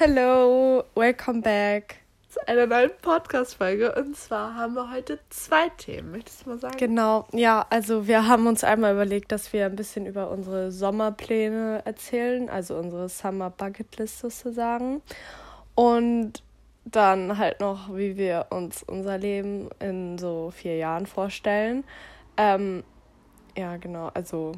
Hello, welcome back zu einer neuen Podcast-Folge. Und zwar haben wir heute zwei Themen, möchtest du mal sagen? Genau, ja, also wir haben uns einmal überlegt, dass wir ein bisschen über unsere Sommerpläne erzählen, also unsere Summer Bucket List sozusagen. Und dann halt noch, wie wir uns unser Leben in so vier Jahren vorstellen. Ähm, ja, genau, also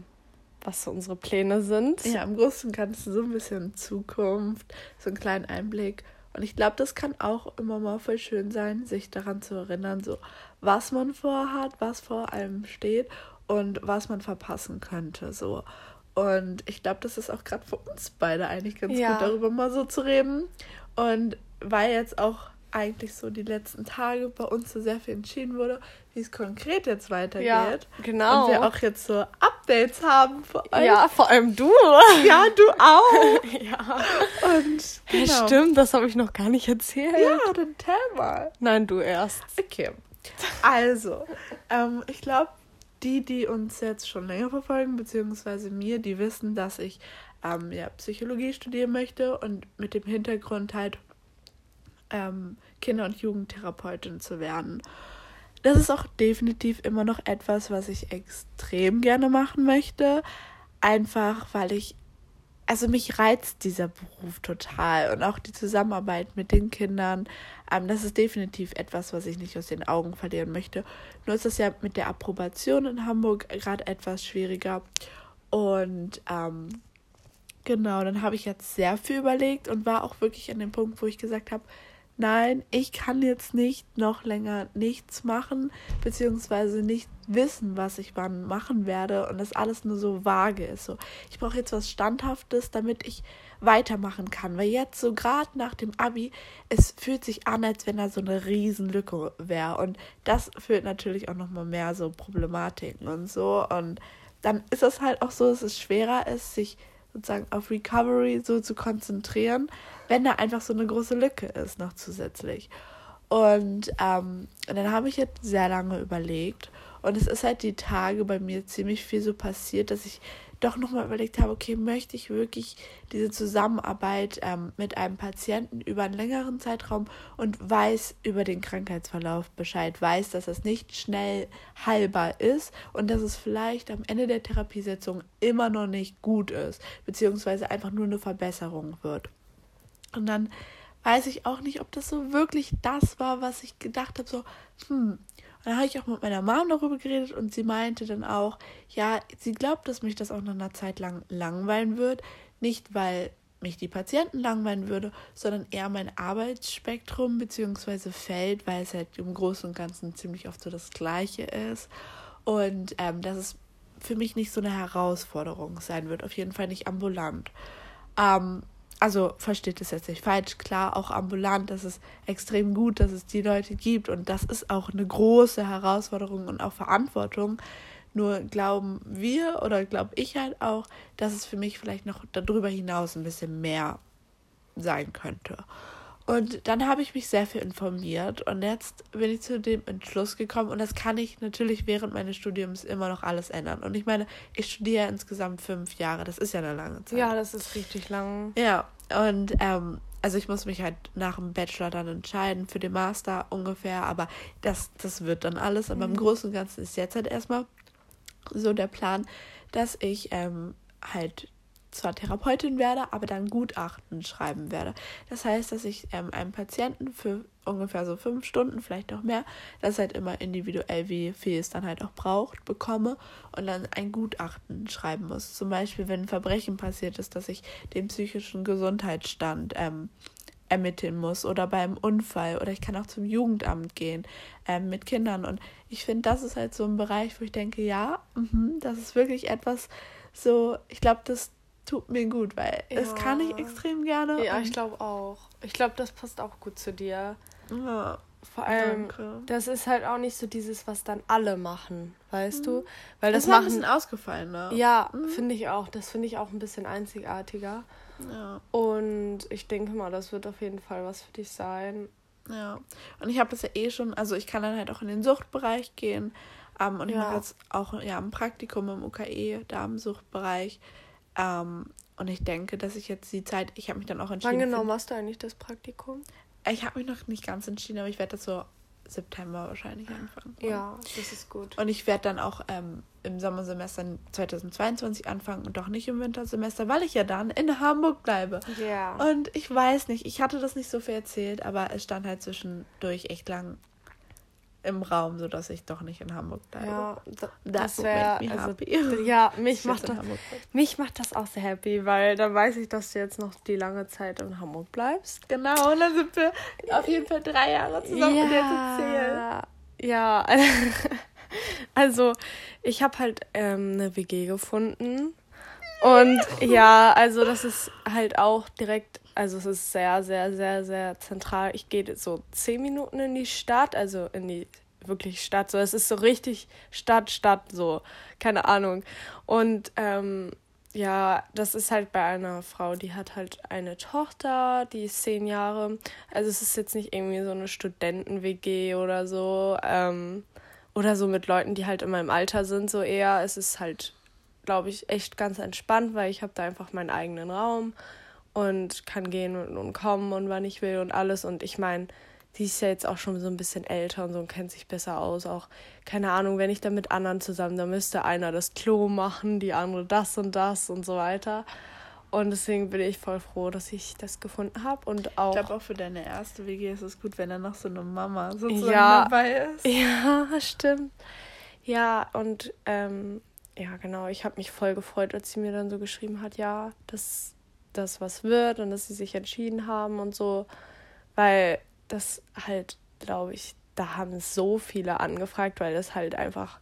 was so unsere Pläne sind. Ja, im Großen und Ganzen so ein bisschen Zukunft, so einen kleinen Einblick. Und ich glaube, das kann auch immer mal voll schön sein, sich daran zu erinnern, so was man vorhat, was vor allem steht und was man verpassen könnte. So. Und ich glaube, das ist auch gerade für uns beide eigentlich ganz ja. gut, darüber mal so zu reden. Und weil jetzt auch eigentlich so die letzten Tage bei uns so sehr viel entschieden wurde, wie es konkret jetzt weitergeht. Ja, genau. Und wir auch jetzt so Updates haben für euch. Ja, vor allem du. Ja, du auch. ja. Und genau. ja, stimmt, das habe ich noch gar nicht erzählt. Ja, dann tell mal. Nein, du erst. Okay. Also, ähm, ich glaube, die, die uns jetzt schon länger verfolgen, beziehungsweise mir, die wissen, dass ich ähm, ja, Psychologie studieren möchte und mit dem Hintergrund halt ähm, Kinder- und Jugendtherapeutin zu werden. Das ist auch definitiv immer noch etwas, was ich extrem gerne machen möchte. Einfach weil ich, also mich reizt dieser Beruf total und auch die Zusammenarbeit mit den Kindern. Ähm, das ist definitiv etwas, was ich nicht aus den Augen verlieren möchte. Nur ist das ja mit der Approbation in Hamburg gerade etwas schwieriger. Und ähm, genau, dann habe ich jetzt sehr viel überlegt und war auch wirklich an dem Punkt, wo ich gesagt habe, nein, ich kann jetzt nicht noch länger nichts machen, beziehungsweise nicht wissen, was ich wann machen werde und das alles nur so vage ist. So, ich brauche jetzt was Standhaftes, damit ich weitermachen kann. Weil jetzt so gerade nach dem Abi, es fühlt sich an, als wenn da so eine Riesenlücke wäre. Und das führt natürlich auch nochmal mehr so Problematiken und so. Und dann ist es halt auch so, dass es schwerer ist, sich sozusagen auf Recovery so zu konzentrieren, wenn da einfach so eine große Lücke ist noch zusätzlich. Und ähm, dann habe ich jetzt sehr lange überlegt und es ist halt die Tage bei mir ziemlich viel so passiert, dass ich doch nochmal überlegt habe, okay, möchte ich wirklich diese Zusammenarbeit ähm, mit einem Patienten über einen längeren Zeitraum und weiß über den Krankheitsverlauf Bescheid, weiß, dass es nicht schnell heilbar ist und dass es vielleicht am Ende der Therapiesetzung immer noch nicht gut ist, beziehungsweise einfach nur eine Verbesserung wird. Und dann weiß ich auch nicht, ob das so wirklich das war, was ich gedacht habe, so, hm, und dann habe ich auch mit meiner Mom darüber geredet und sie meinte dann auch, ja, sie glaubt, dass mich das auch nach einer Zeit lang langweilen wird. Nicht, weil mich die Patienten langweilen würde, sondern eher mein Arbeitsspektrum bzw. Feld, weil es halt im Großen und Ganzen ziemlich oft so das Gleiche ist. Und ähm, dass es für mich nicht so eine Herausforderung sein wird, auf jeden Fall nicht ambulant. Ähm, also versteht es jetzt nicht falsch, klar, auch ambulant, das ist extrem gut, dass es die Leute gibt und das ist auch eine große Herausforderung und auch Verantwortung. Nur glauben wir oder glaube ich halt auch, dass es für mich vielleicht noch darüber hinaus ein bisschen mehr sein könnte. Und dann habe ich mich sehr viel informiert und jetzt bin ich zu dem Entschluss gekommen und das kann ich natürlich während meines Studiums immer noch alles ändern. Und ich meine, ich studiere insgesamt fünf Jahre, das ist ja eine lange Zeit. Ja, das ist richtig lang. Ja, und ähm, also ich muss mich halt nach dem Bachelor dann entscheiden für den Master ungefähr, aber das, das wird dann alles. Aber mhm. im Großen und Ganzen ist jetzt halt erstmal so der Plan, dass ich ähm, halt zwar Therapeutin werde, aber dann Gutachten schreiben werde. Das heißt, dass ich ähm, einen Patienten für ungefähr so fünf Stunden, vielleicht noch mehr, das halt immer individuell, wie viel es dann halt auch braucht, bekomme und dann ein Gutachten schreiben muss. Zum Beispiel, wenn ein Verbrechen passiert ist, dass ich den psychischen Gesundheitsstand ähm, ermitteln muss oder beim Unfall oder ich kann auch zum Jugendamt gehen ähm, mit Kindern und ich finde, das ist halt so ein Bereich, wo ich denke, ja, mh, das ist wirklich etwas so, ich glaube, das tut mir gut, weil ja. das kann ich extrem gerne. Ja, ich glaube auch. Ich glaube, das passt auch gut zu dir. Ja. Vor allem, Danke. das ist halt auch nicht so dieses, was dann alle machen, weißt mhm. du? Weil das, das machen. Ein bisschen ausgefallen, ne? Ja, mhm. finde ich auch. Das finde ich auch ein bisschen einzigartiger. Ja. Und ich denke mal, das wird auf jeden Fall was für dich sein. Ja. Und ich habe das ja eh schon, also ich kann dann halt auch in den Suchtbereich gehen. Um, ähm, und ja. ich mache jetzt auch ja ein Praktikum im UKE, da im Suchtbereich. Ähm, und ich denke, dass ich jetzt die Zeit, ich habe mich dann auch entschieden. Wann genau machst du eigentlich das Praktikum? Ich habe mich noch nicht ganz entschieden, aber ich werde das so September wahrscheinlich anfangen. Ja, das ist gut. Und ich werde dann auch ähm, im Sommersemester 2022 anfangen und doch nicht im Wintersemester, weil ich ja dann in Hamburg bleibe. Ja. Und ich weiß nicht, ich hatte das nicht so viel erzählt, aber es stand halt zwischendurch echt lang im Raum, sodass ich doch nicht in Hamburg bleibe. Ja, das wäre also, ja, mich macht das, mich macht das auch sehr happy, weil dann weiß ich, dass du jetzt noch die lange Zeit in Hamburg bleibst. Genau, und dann sind wir auf jeden Fall drei Jahre zusammen ja, und jetzt erzählen. Ja, also ich habe halt ähm, eine WG gefunden und ja, also das ist halt auch direkt, also es ist sehr, sehr, sehr, sehr zentral. Ich gehe so zehn Minuten in die Stadt, also in die wirklich Stadt. So, es ist so richtig Stadt, Stadt, so, keine Ahnung. Und ähm, ja, das ist halt bei einer Frau, die hat halt eine Tochter, die ist zehn Jahre. Also es ist jetzt nicht irgendwie so eine Studenten-WG oder so. Ähm, oder so mit Leuten, die halt in meinem Alter sind, so eher. Es ist halt glaube ich, echt ganz entspannt, weil ich habe da einfach meinen eigenen Raum und kann gehen und, und kommen und wann ich will und alles. Und ich meine, die ist ja jetzt auch schon so ein bisschen älter und so und kennt sich besser aus. Auch, keine Ahnung, wenn ich da mit anderen zusammen, da müsste einer das Klo machen, die andere das und das und so weiter. Und deswegen bin ich voll froh, dass ich das gefunden habe. Und auch. Ich glaube, auch für deine erste WG ist es gut, wenn da noch so eine Mama sozusagen ja, dabei ist. Ja, stimmt. Ja, und ähm, ja, genau, ich habe mich voll gefreut, als sie mir dann so geschrieben hat, ja, dass das was wird und dass sie sich entschieden haben und so, weil das halt, glaube ich, da haben so viele angefragt, weil das halt einfach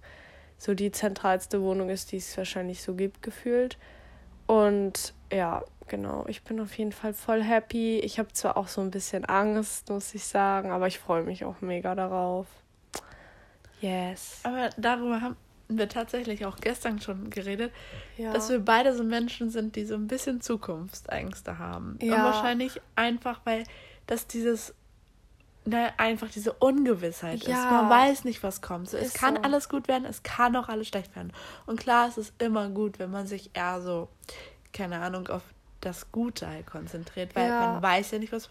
so die zentralste Wohnung ist, die es wahrscheinlich so gibt, gefühlt. Und ja, genau, ich bin auf jeden Fall voll happy. Ich habe zwar auch so ein bisschen Angst, muss ich sagen, aber ich freue mich auch mega darauf. Yes. Aber darüber haben, wir tatsächlich auch gestern schon geredet, ja. dass wir beide so Menschen sind, die so ein bisschen Zukunftsängste haben. Ja. Und wahrscheinlich einfach, weil das dieses, ne, einfach diese Ungewissheit ja. ist. Man weiß nicht, was kommt. So, es kann so. alles gut werden, es kann auch alles schlecht werden. Und klar, es ist immer gut, wenn man sich eher so, keine Ahnung, auf das Gute halt konzentriert, weil ja. man weiß ja nicht, was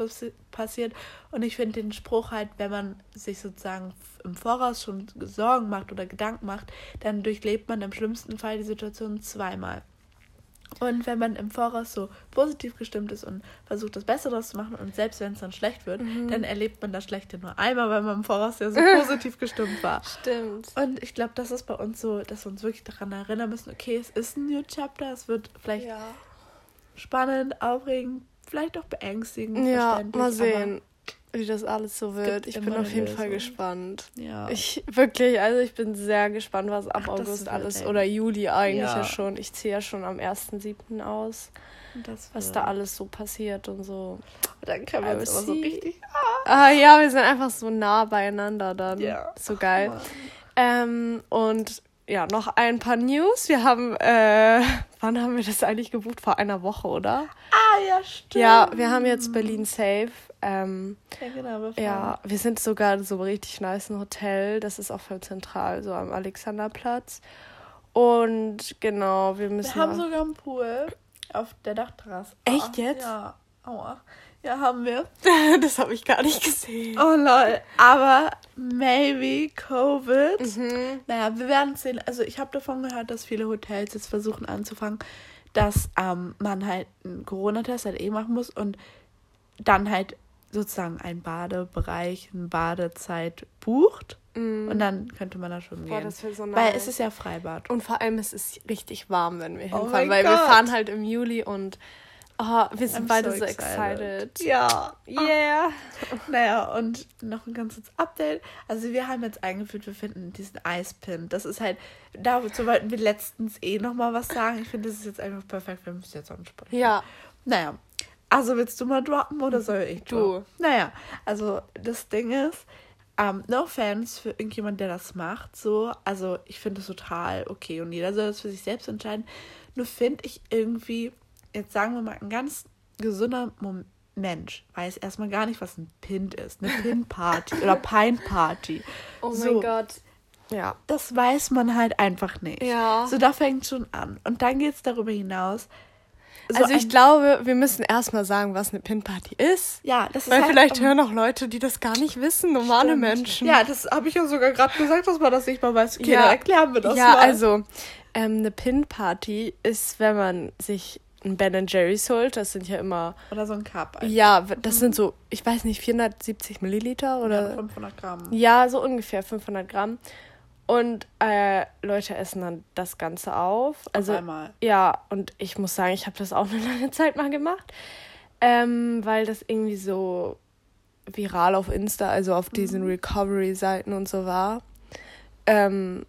passiert. Und ich finde den Spruch halt, wenn man sich sozusagen im Voraus schon Sorgen macht oder Gedanken macht, dann durchlebt man im schlimmsten Fall die Situation zweimal. Und wenn man im Voraus so positiv gestimmt ist und versucht, das Beste daraus zu machen und selbst wenn es dann schlecht wird, mhm. dann erlebt man das Schlechte nur einmal, weil man im Voraus ja so positiv gestimmt war. Stimmt. Und ich glaube, das ist bei uns so, dass wir uns wirklich daran erinnern müssen, okay, es ist ein New Chapter, es wird vielleicht ja spannend, aufregend, vielleicht auch beängstigend. Ja, mal sehen, wie das alles so wird. Ich bin auf jeden Fall gespannt. Ja. Ich wirklich, also ich bin sehr gespannt, was ab Ach, August alles oder Juli eigentlich ja. ja schon. Ich ziehe ja schon am 1.7. aus. was da alles so passiert und so. Dann können wir uns aber so richtig. Ah. ah. ja, wir sind einfach so nah beieinander dann. Ja. So geil. Ähm, und ja, noch ein paar News. Wir haben, äh, wann haben wir das eigentlich gebucht? Vor einer Woche, oder? Ah, ja, stimmt. Ja, wir haben jetzt Berlin Safe. Ähm, ja, genau. Wir ja, wir sind sogar so richtig nice ein Hotel. Das ist auch voll zentral, so am Alexanderplatz. Und genau, wir müssen. Wir haben sogar einen Pool auf der Dachterrasse. Echt jetzt? Ja. Aua. Ja, haben wir. das habe ich gar nicht gesehen. Oh lol. Aber maybe Covid. Mhm. Naja, wir werden sehen. Also ich habe davon gehört, dass viele Hotels jetzt versuchen anzufangen, dass ähm, man halt einen Corona-Test halt eh machen muss und dann halt sozusagen einen Badebereich, eine Badezeit bucht. Mm. Und dann könnte man da schon Boah, gehen. So nice. Weil es ist ja Freibad. Und vor allem es ist richtig warm, wenn wir oh hinfahren. Oh weil Gott. wir fahren halt im Juli und Oh, wir sind I'm beide so excited. excited. Ja. Yeah. Naja, und noch ein ganzes Update. Also wir haben jetzt eingeführt, wir finden diesen Eispin. Das ist halt, dazu wollten wir letztens eh nochmal was sagen. Ich finde, das ist jetzt einfach perfekt. Wir müssen jetzt ansprechen. Ja. Naja. Also willst du mal droppen oder soll ich droppen? Du. Naja, also das Ding ist, um, ähm, no offense für irgendjemand, der das macht. So, also ich finde es total okay und jeder soll das für sich selbst entscheiden. Nur finde ich irgendwie jetzt sagen wir mal, ein ganz gesunder Mensch weiß erstmal gar nicht, was ein Pint ist. Eine Pin-Party oder Pine-Party. Oh so, mein Gott. Ja. Das weiß man halt einfach nicht. Ja. So, da fängt schon an. Und dann geht es darüber hinaus. so also ich glaube, wir müssen erstmal sagen, was eine Pin-Party ist. Ja, das ist Weil halt, vielleicht hören auch Leute, die das gar nicht wissen, normale Stimmt. Menschen. Ja, das habe ich ja sogar gerade gesagt, dass man das nicht mal weiß. Okay, Ja. dann erklären wir das ja, mal. also ähm, eine Pin-Party ist, wenn man sich ein Ben Jerry's holt. Das sind ja immer, Oder so ein Cup. einfach. ja, das sind so, ich weiß nicht, 470 Milliliter Ja, oder 500 Gramm. ja, so ungefähr 500 Gramm. Und äh, Leute essen dann das Ganze auf. Also Auf einmal. ja, und ich muss sagen, ich habe das auch eine lange Zeit mal gemacht, ähm, weil das irgendwie so viral auf Insta, also auf diesen Recovery-Seiten und so war. Ähm,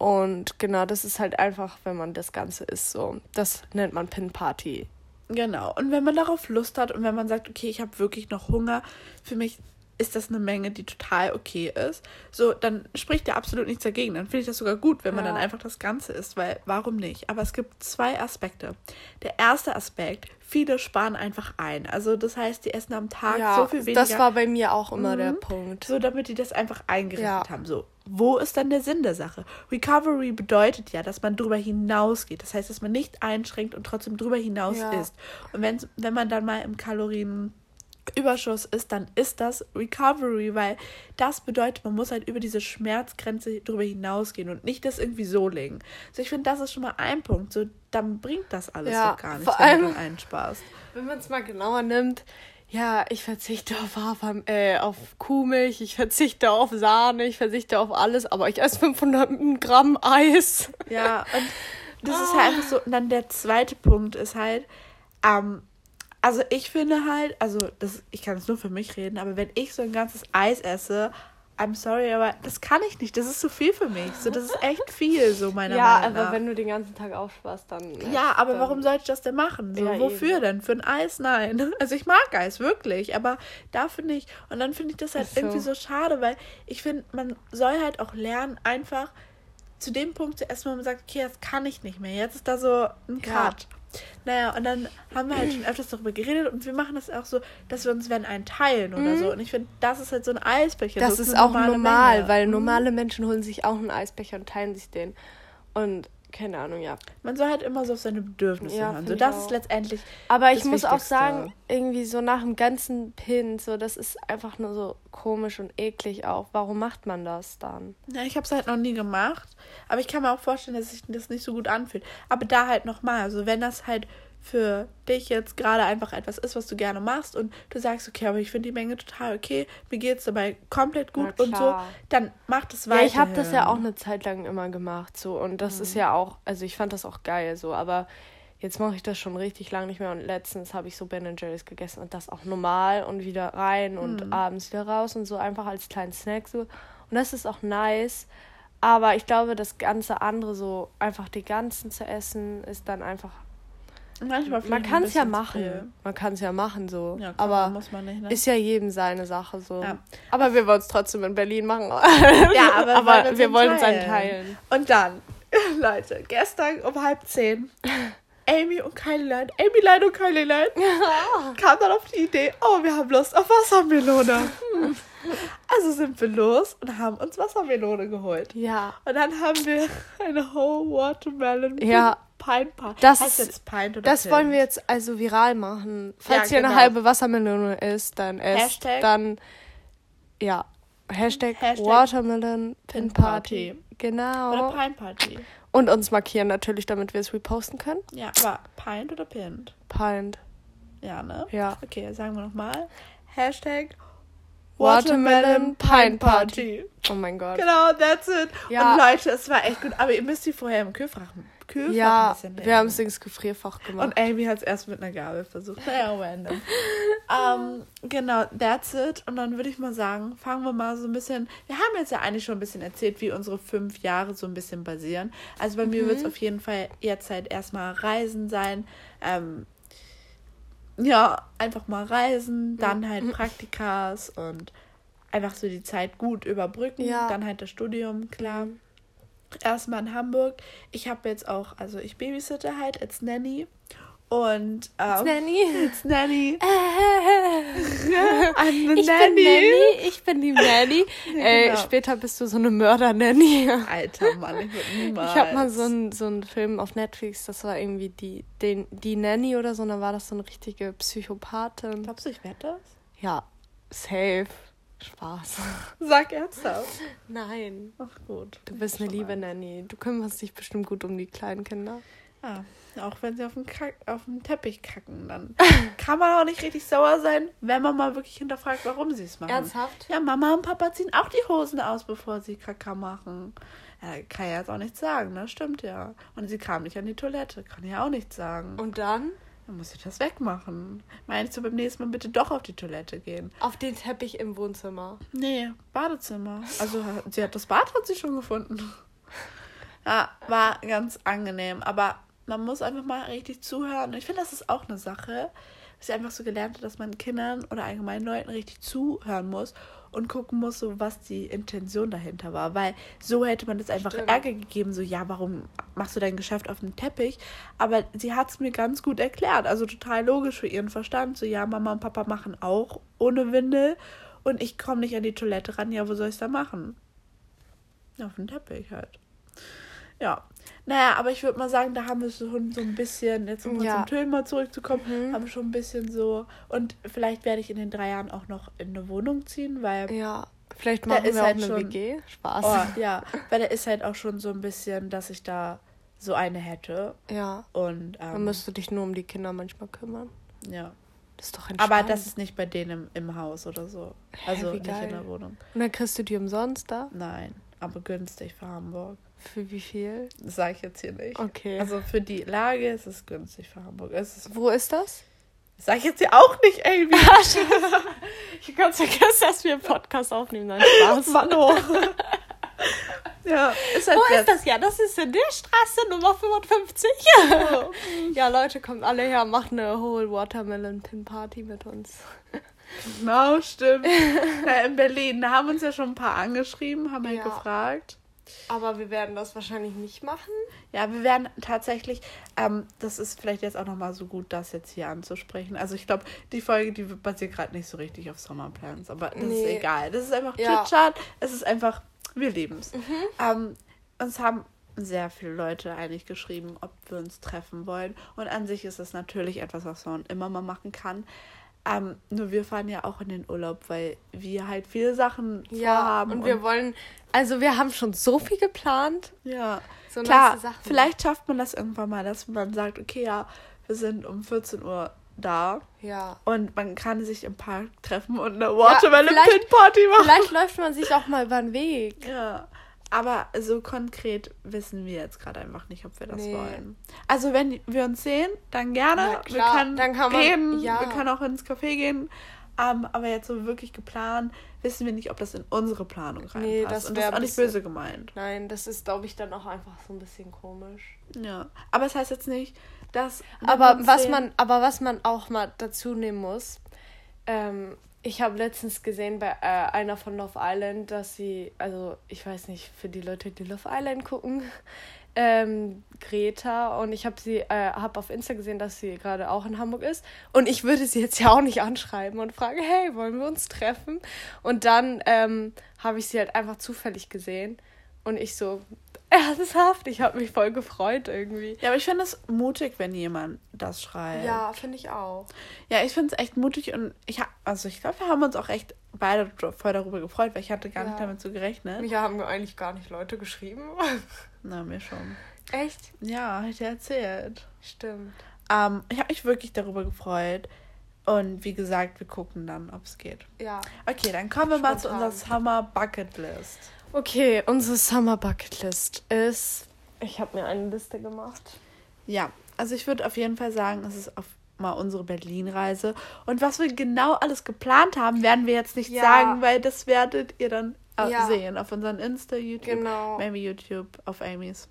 und genau, das ist halt einfach, wenn man das Ganze isst, so. Das nennt man Pin Party. Genau. Und wenn man darauf Lust hat und wenn man sagt, okay, ich habe wirklich noch Hunger, für mich ist das eine Menge, die total okay ist, so, dann spricht ja absolut nichts dagegen. Dann finde ich das sogar gut, wenn man Ja. dann einfach das Ganze isst, weil warum nicht? Aber es gibt zwei Aspekte. Der erste Aspekt, viele sparen einfach ein. Also das heißt, die essen am Tag so viel weniger. das war bei mir auch immer der Mhm. Punkt. so damit die das einfach eingerichtet Ja. haben. So, wo ist dann der Sinn der Sache? Recovery bedeutet ja, dass man drüber hinausgeht. Das heißt, dass man nicht einschränkt und trotzdem drüber hinaus Ja. isst. Und wenn, wenn man dann mal im Kalorienüberschuss ist, dann ist das Recovery, weil das bedeutet, man muss halt über diese Schmerzgrenze drüber hinausgehen und nicht das irgendwie so legen. Also ich finde, das ist schon mal ein Punkt. So, dann bringt das alles Ja, doch gar nicht, vor wenn du allem- dann einsparst. Wenn man es mal genauer nimmt, ja, ich verzichte auf, Hafer, äh, auf Kuhmilch, ich verzichte auf Sahne, ich verzichte auf alles, aber ich esse 500 Gramm Eis. Ja, und das ist halt einfach so. Und dann der zweite Punkt ist halt, ähm, also ich finde halt, also das, ich kann es nur für mich reden, aber wenn ich so ein ganzes Eis esse, I'm sorry, aber das kann ich nicht. Das ist zu viel für mich. So, das ist echt viel, so meiner ja, Meinung nach. aber wenn du den ganzen Tag aufsparst, dann. ja, aber dann, warum soll ich das denn machen? So, Ja, wofür eben. denn? Für ein Eis? Nein. Also ich mag Eis, wirklich. Aber dafür nicht. Und dann finde ich das halt so. irgendwie so schade, weil ich finde, man soll halt auch lernen, einfach zu dem Punkt zu essen, wo man sagt, okay, das kann ich nicht mehr. Jetzt ist da so ein Ja. Naja, und dann haben wir halt schon öfters darüber geredet und wir machen das auch so, dass wir uns wenn einen teilen oder so. Und ich finde, das ist halt so ein Eisbecher. Mhm. Das so ist auch normal, Menge. weil Mhm. normale Menschen holen sich auch einen Eisbecher und teilen sich den. Und keine Ahnung, ja. Man soll halt immer so auf seine Bedürfnisse Ja, hören. So, das auch. ist letztendlich Aber ich muss auch Wichtigste. sagen, irgendwie so nach dem ganzen Pin, so das ist einfach nur so komisch und eklig auch. Warum macht man das dann? Ja, ich habe es halt noch nie gemacht. Aber ich kann mir auch vorstellen, dass sich das nicht so gut anfühlt. Aber da halt nochmal, also wenn das halt für dich jetzt gerade einfach etwas ist, was du gerne machst und du sagst, okay, aber ich finde die Menge total okay, mir geht's dabei komplett gut und so, dann mach das Ja, weiter. ich habe das ja auch eine Zeit lang immer gemacht, so und das Mhm. ist ja auch, also ich fand das auch geil, so, aber jetzt mache ich das schon richtig lang nicht mehr und letztens habe ich so Ben Jerry's gegessen und das auch normal und wieder rein und Mhm. abends wieder raus und so einfach als kleinen Snack so und das ist auch nice, aber ich glaube, das ganze andere so einfach die ganzen zu essen ist dann einfach Manchmal man kann es ja machen, viel. man kann es ja machen so, Ja, klar, aber muss man nicht, ne? ist ja jedem seine Sache so. Ja. Aber wir wollen es trotzdem in Berlin machen. Ja, aber, aber wir wollen uns dann teilen. Und dann, Leute, gestern um halb zehn, Amy und Kylie Amy Line und Kylie Line, kam dann auf die Idee, oh, wir haben Lust auf Wassermelone. Hm. Also sind wir los und haben uns Wassermelone geholt. Ja, Und dann haben wir eine Whole Watermelon Ja. Pine Pie. Das heißt ist- jetzt Pint oder das Pint? wollen wir jetzt also viral machen. Falls Ja, eine genau. halbe Wassermelone isst, dann esst Hashtag- dann ja Hashtag, Hashtag Watermelon Pin Party. Party. Genau. Oder Pine Party. Und uns markieren natürlich, damit wir es reposten können. Ja, aber Pint oder Pint? Pint. Ja, ne? Ja. Okay, sagen wir nochmal. Hashtag Watermelon Pine Party. Oh mein Gott. Genau, that's it. Ja. Und Leute, es war echt gut. Aber ihr müsst die vorher im Kühlfach, Kühlfach ein Ja, bisschen wir haben es ins Gefrierfach gemacht. Und Amy hat es erst mit einer Gabel versucht. Naja, random. ähm, genau, that's it. Und dann würde ich mal sagen, fangen wir mal so ein bisschen. Wir haben jetzt ja eigentlich schon ein bisschen erzählt, wie unsere fünf Jahre so ein bisschen basieren. Also bei mir wird es auf jeden Fall jetzt halt erstmal Reisen sein. Ähm, ja, einfach mal reisen, dann halt Praktikas und einfach so die Zeit gut überbrücken. Ja. Dann halt das Studium, klar. Erstmal in Hamburg. Ich habe jetzt auch, also ich babysitte halt als Nanny. Und ähm, Nanny. als Nanny. I'm the ich Nanny. bin Nanny, ich bin die Nanny. Ja, äh, genau. später bist du so eine Mörder-Nanny. Alter Mann, ich würde niemals. Ich habe mal so einen so Film auf Netflix, das war irgendwie die, den, die Nanny oder so, und da war das so eine richtige Psychopathin. Glaubst du, ich werde das? Ja, safe. Spaß. Sag ernsthaft. Nein. Ach gut. Du bist eine liebe Nanny. Du kümmerst dich bestimmt gut um die kleinen Kinder. Ja, auch wenn sie auf dem, Kack, auf dem Teppich kacken, dann kann man auch nicht richtig sauer sein, wenn man mal wirklich hinterfragt, warum sie es machen. Ernsthaft? Ja, Mama und Papa ziehen auch die Hosen aus, bevor sie Kaka machen. Ja, kann ja jetzt auch nichts sagen, ne? Stimmt ja. Und sie kam nicht an die Toilette, kann ja auch nichts sagen. Und dann? Dann muss ich das wegmachen. Meinst du beim nächsten Mal bitte doch auf die Toilette gehen? Auf den Teppich im Wohnzimmer? Nee, Badezimmer. Also sie hat das Bad hat sie schon gefunden. Ja, war ganz angenehm. Aber man muss einfach mal richtig zuhören. Ich finde, das ist auch eine Sache, was ich einfach so gelernt habe, dass man Kindern oder allgemein Leuten richtig zuhören muss und gucken muss, so was die Intention dahinter war. Weil so hätte man das einfach Stimmt. Ärger gegeben, so ja, warum machst du dein Geschäft auf dem Teppich? Aber sie hat es mir ganz gut erklärt, also total logisch für ihren Verstand. So ja, Mama und Papa machen auch ohne Windel und ich komme nicht an die Toilette ran. Ja, wo soll ich es da machen? Auf dem Teppich halt. Ja, naja, aber ich würde mal sagen, da haben wir schon so ein bisschen, jetzt um ja. zum Thema zurückzukommen, mhm. haben wir schon ein bisschen so. Und vielleicht werde ich in den drei Jahren auch noch in eine Wohnung ziehen, weil. Ja, vielleicht machen wir auch halt eine schon, WG. Spaß. Oh, ja, weil da ist halt auch schon so ein bisschen, dass ich da so eine hätte. Ja. Und. Ähm, dann müsst du dich nur um die Kinder manchmal kümmern. Ja. Das ist doch entspannt. Aber das ist nicht bei denen im, im Haus oder so. Also nicht in der Wohnung. Und dann kriegst du die umsonst da? Nein, aber günstig für Hamburg. Für wie viel? Das sage ich jetzt hier nicht. Okay. Also für die Lage ist es günstig für Hamburg. Ist Wo ist das? Das sage ich jetzt hier auch nicht, Amy. ich habe ganz vergessen, dass wir einen Podcast aufnehmen. Nein, Spaß. Mann hoch. ja, ist halt Wo ist das? Ja, das ist in der Straße Nummer 55. Oh. ja, Leute, kommt alle her, macht eine Whole Watermelon Pin Party mit uns. Genau, stimmt. ja, in Berlin, da haben uns ja schon ein paar angeschrieben, haben halt ja. gefragt. Aber wir werden das wahrscheinlich nicht machen. Ja, wir werden tatsächlich, ähm, das ist vielleicht jetzt auch nochmal so gut, das jetzt hier anzusprechen. Also ich glaube, die Folge, die basiert gerade nicht so richtig auf Sommerplans, aber das nee. ist egal. Das ist einfach ja. Chit-Chat. Es ist einfach, wir leben es. Mhm. Ähm, uns haben sehr viele Leute eigentlich geschrieben, ob wir uns treffen wollen. Und an sich ist es natürlich etwas, was man immer mal machen kann. Ähm, nur wir fahren ja auch in den Urlaub, weil wir halt viele Sachen ja, vorhaben. Und, und wir wollen, also wir haben schon so viel geplant. Ja, so klar, vielleicht schafft man das irgendwann mal, dass man sagt, okay, ja, wir sind um 14 Uhr da. Ja. Und man kann sich im Park treffen und eine Watermelon ja, Pin Party machen. Vielleicht läuft man sich auch mal über den Weg. Ja. Aber so konkret wissen wir jetzt gerade einfach nicht, ob wir das nee. wollen. Also wenn wir uns sehen, dann gerne. Wir können dann kann man, reden, ja. wir können auch ins Café gehen. Um, ähm, aber jetzt so wirklich geplant, wissen wir nicht, ob das in unsere Planung reinpasst. Nee, das Und das ist auch nicht böse gemeint. Nein, das ist, glaube ich, dann auch einfach so ein bisschen komisch. Ja, aber es das heißt jetzt nicht, dass... Aber was, man, aber was man auch mal dazu nehmen muss, ähm, ich habe letztens gesehen bei äh, einer von Love Island, dass sie, also ich weiß nicht, für die Leute, die Love Island gucken, ähm, Greta und ich habe sie, äh, habe auf Insta gesehen, dass sie gerade auch in Hamburg ist und ich würde sie jetzt ja auch nicht anschreiben und fragen, hey, wollen wir uns treffen? Und dann ähm, habe ich sie halt einfach zufällig gesehen und ich so, Ernsthaft? Ich habe mich voll gefreut irgendwie. Ja, aber ich finde es mutig, wenn jemand das schreibt. Ja, finde ich auch. Ja, ich finde es echt mutig und ich habe, also ich glaube, wir haben uns auch echt beide voll darüber gefreut, weil ich hatte gar ja. nicht damit so gerechnet. Mir haben eigentlich gar nicht Leute geschrieben. Na, mir schon. Echt? Ja, habe ich dir erzählt. Stimmt. Ähm, ich habe mich wirklich darüber gefreut. Und wie gesagt, wir gucken dann, ob es geht. Ja. Okay, dann kommen wir Spontan. mal zu unserer Summer Bucket List. Okay, unsere Summer Bucket List ist. Ich habe mir eine Liste gemacht. Ja, also ich würde auf jeden Fall sagen, es ist auf mal unsere Berlin-Reise. Und was wir genau alles geplant haben, werden wir jetzt nicht ja. sagen, weil das werdet ihr dann äh, ja. sehen auf unseren Insta, YouTube, genau. maybe YouTube, auf Amy's.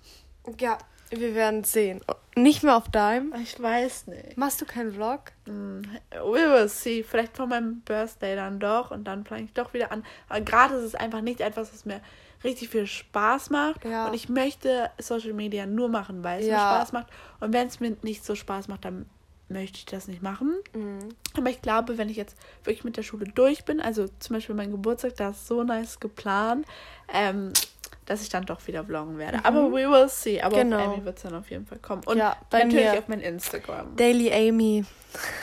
Ja, wir werden sehen. Nicht mehr auf deinem? Ich weiß nicht. Machst du keinen Vlog? Mm, we will see. Vielleicht vor meinem Birthday dann doch und dann fange ich doch wieder an. Aber gerade ist es einfach nicht etwas, was mir richtig viel Spaß macht. Ja. Und ich möchte Social Media nur machen, weil es ja. mir Spaß macht. Und wenn es mir nicht so Spaß macht, dann möchte ich das nicht machen. Mhm. Aber ich glaube, wenn ich jetzt wirklich mit der Schule durch bin, also zum Beispiel mein Geburtstag, da ist so nice geplant, ähm, dass ich dann doch wieder vloggen werde. Mhm. Aber we will see. Aber Genau. auf Amy wird es dann auf jeden Fall kommen. Und Ja, bei natürlich mir- auf mein Instagram. Daily Amy.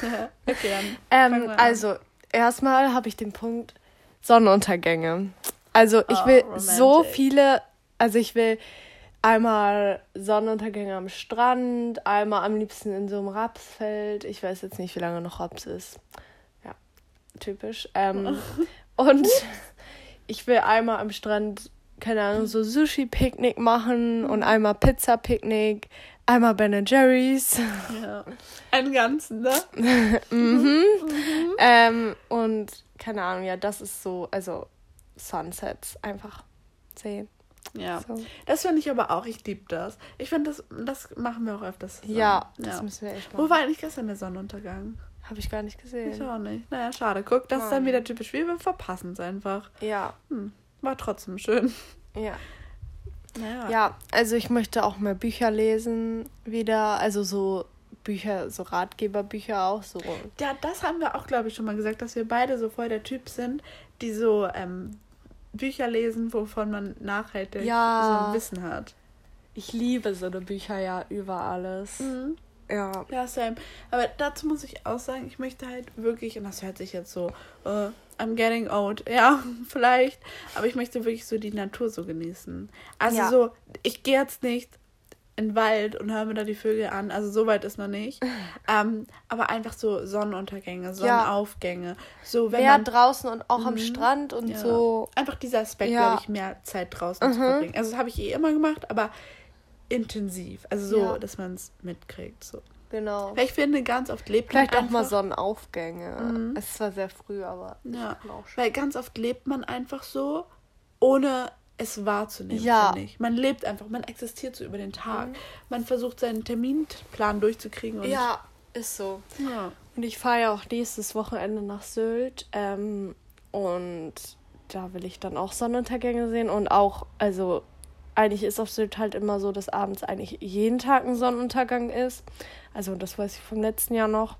okay, dann. Ähm, also, erstmal habe ich den Punkt Sonnenuntergänge. Also, ich Oh, will romantic. so viele, also ich will einmal Sonnenuntergänge am Strand, einmal am liebsten in so einem Rapsfeld. Ich weiß jetzt nicht, wie lange noch Raps ist. Ja, typisch. Ähm, und ich will einmal am Strand, keine Ahnung, so Sushi-Picknick machen und einmal Pizza-Picknick, einmal Ben Jerry's. Ja. Einen ganzen, ne? Mhm. Ähm, und keine Ahnung, ja, das ist so, also Sunsets einfach sehen. Ja. So. Das finde ich aber auch. Ich liebe das. Ich finde, das, das machen wir auch öfters zusammen. Ja, das ja. müssen wir echt Wo machen. war eigentlich gestern der Sonnenuntergang? Habe ich gar nicht Ich gesehen. auch nicht. Naja, schade. Guck, das ist dann wieder typisch. Wir verpassen es einfach. Ja, Hm. War trotzdem schön. ja. Naja. Ja, also ich möchte auch mehr Bücher lesen wieder. Also so Bücher, so Ratgeberbücher auch so. Ja, das haben wir auch, glaube ich, schon mal gesagt, dass wir beide so voll der Typ sind, die so ähm, Bücher lesen, wovon man nachhaltig Ja. so ein Wissen hat. Ich liebe so eine Bücher ja über alles. Ja. Ja, same. Aber dazu muss ich auch sagen, ich möchte halt wirklich, und das hört sich jetzt so, äh, I'm getting old, ja, vielleicht, aber ich möchte wirklich so die Natur so genießen. Also Ja. so, ich gehe jetzt nicht in den Wald und höre mir da die Vögel an, also so weit ist noch nicht. ähm, aber einfach so Sonnenuntergänge, Sonnenaufgänge, so wenn Mehr man draußen und auch am Mhm. Strand und ja, so. einfach dieser Aspekt, Ja. glaube ich, mehr Zeit draußen zu Mhm. verbringen. Also das habe ich eh immer gemacht, aber intensiv, also so, Ja. dass man es mitkriegt, so. Genau. Weil ich finde, ganz oft lebt man Vielleicht auch mal Sonnenaufgänge. Mhm. Es ist zwar sehr früh, aber Ja, weil ganz oft lebt man einfach so, ohne es wahrzunehmen, Ja. finde ich. Man lebt einfach, man existiert so über den Tag. Mhm. Man versucht seinen Terminplan durchzukriegen und Ja, ist so. ja. Und ich fahre ja auch nächstes Wochenende nach Sylt. Ähm, und da will ich dann auch Sonnenuntergänge sehen. Und auch, also eigentlich ist auf Sylt halt immer so, dass abends eigentlich jeden Tag ein Sonnenuntergang ist. Also das weiß ich vom letzten Jahr noch.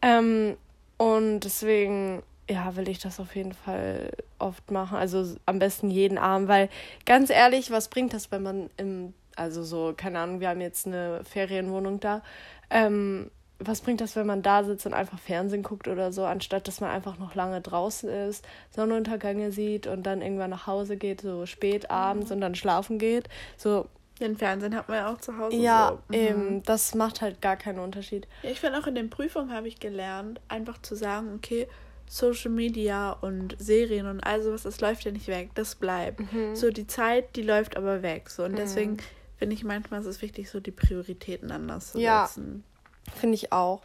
Ähm, und deswegen, ja, will ich das auf jeden Fall oft machen. Also am besten jeden Abend, weil ganz ehrlich, was bringt das, wenn man im, also so, keine Ahnung, wir haben jetzt eine Ferienwohnung da. Ähm, was bringt das, wenn man da sitzt und einfach Fernsehen guckt oder so, anstatt dass man einfach noch lange draußen ist, Sonnenuntergänge sieht und dann irgendwann nach Hause geht, so spät abends und dann schlafen geht. So, Den Fernsehen hat man ja auch zu Hause. ja, so. Mhm. eben, das macht halt gar keinen Unterschied. Ja, ich finde auch in den Prüfungen habe ich gelernt, einfach zu sagen, okay, Social Media und Serien und all sowas, das läuft ja nicht weg, das bleibt. Mhm. So die Zeit, die läuft aber weg. So und deswegen finde ich manchmal ist es wichtig, so die Prioritäten anders zu Ja. setzen. Finde ich auch.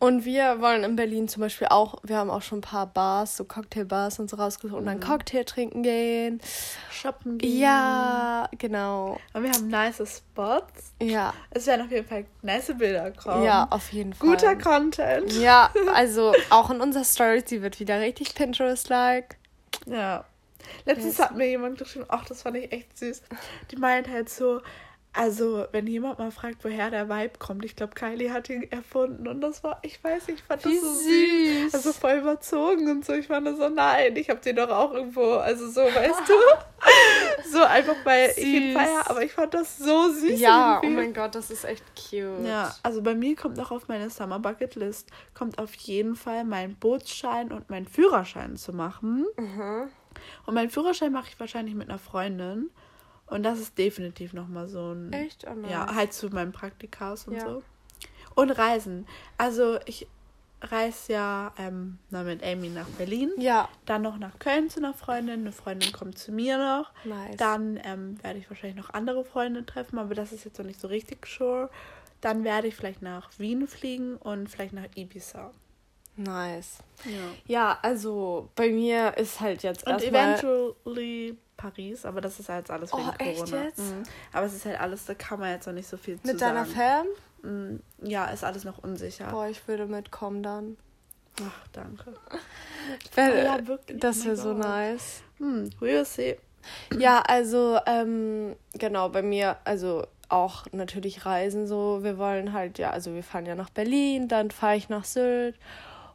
Und wir wollen in Berlin zum Beispiel auch, wir haben auch schon ein paar Bars, so Cocktailbars und so rausgesucht und dann Cocktail trinken gehen. Shoppen gehen. Ja, genau. Und wir haben nice Spots. Ja, Es werden auf jeden Fall nice Bilder kommen. ja, auf jeden Fall. Guter Content. Ja, also auch in unserer Story, die wird wieder richtig Pinterest-like. Ja. Letztens Ja. hat mir jemand geschrieben, ach, das fand ich echt süß. Die meint halt so, also, wenn jemand mal fragt, woher der Vibe kommt, ich glaube, Kylie hat ihn erfunden und das war, ich weiß ich fand Wie das so süß. süß. Also voll überzogen und so. Ich fand so, nein, ich habe sie doch auch irgendwo, also so, weißt du? so einfach, weil ich ihn Süß. feier, aber ich fand das so süß. Ja, oh irgendwie. mein Gott, das ist echt cute. Ja, also bei mir kommt noch auf meine Summer Bucket List, kommt auf jeden Fall mein Bootsschein und mein Führerschein zu machen. Mhm. Und meinen Führerschein mache ich wahrscheinlich mit einer Freundin. Und das ist definitiv nochmal so ein. Echt? Oh, nice. Ja, halt zu meinem Praktikas und Ja. so. Und Reisen. Also ich reise ja ähm, na, mit Amy nach Berlin. Ja, Dann noch nach Köln zu einer Freundin. Eine Freundin kommt zu mir noch. nice. Dann ähm, werde ich wahrscheinlich noch andere Freunde treffen, aber das ist jetzt noch nicht so richtig sure. Dann werde ich vielleicht nach Wien fliegen und vielleicht nach Ibiza. Nice. Ja. Ja, also bei mir ist halt jetzt Und eventually Paris, aber das ist halt alles wegen Oh, echt Corona. jetzt? Mhm. Aber es ist halt alles, da kann man jetzt noch nicht so viel zu Mit deiner. Fam? Mhm. Ja, ist alles noch unsicher. Boah, ich würde mitkommen dann. Ach, danke. Wär, Oh ja, wirklich. Das Oh wäre mein so nice. Hm, we will see. Ja, also, ähm, genau, bei mir, also auch natürlich reisen so. Wir wollen halt, ja, also wir fahren ja nach Berlin, dann fahre ich nach Sylt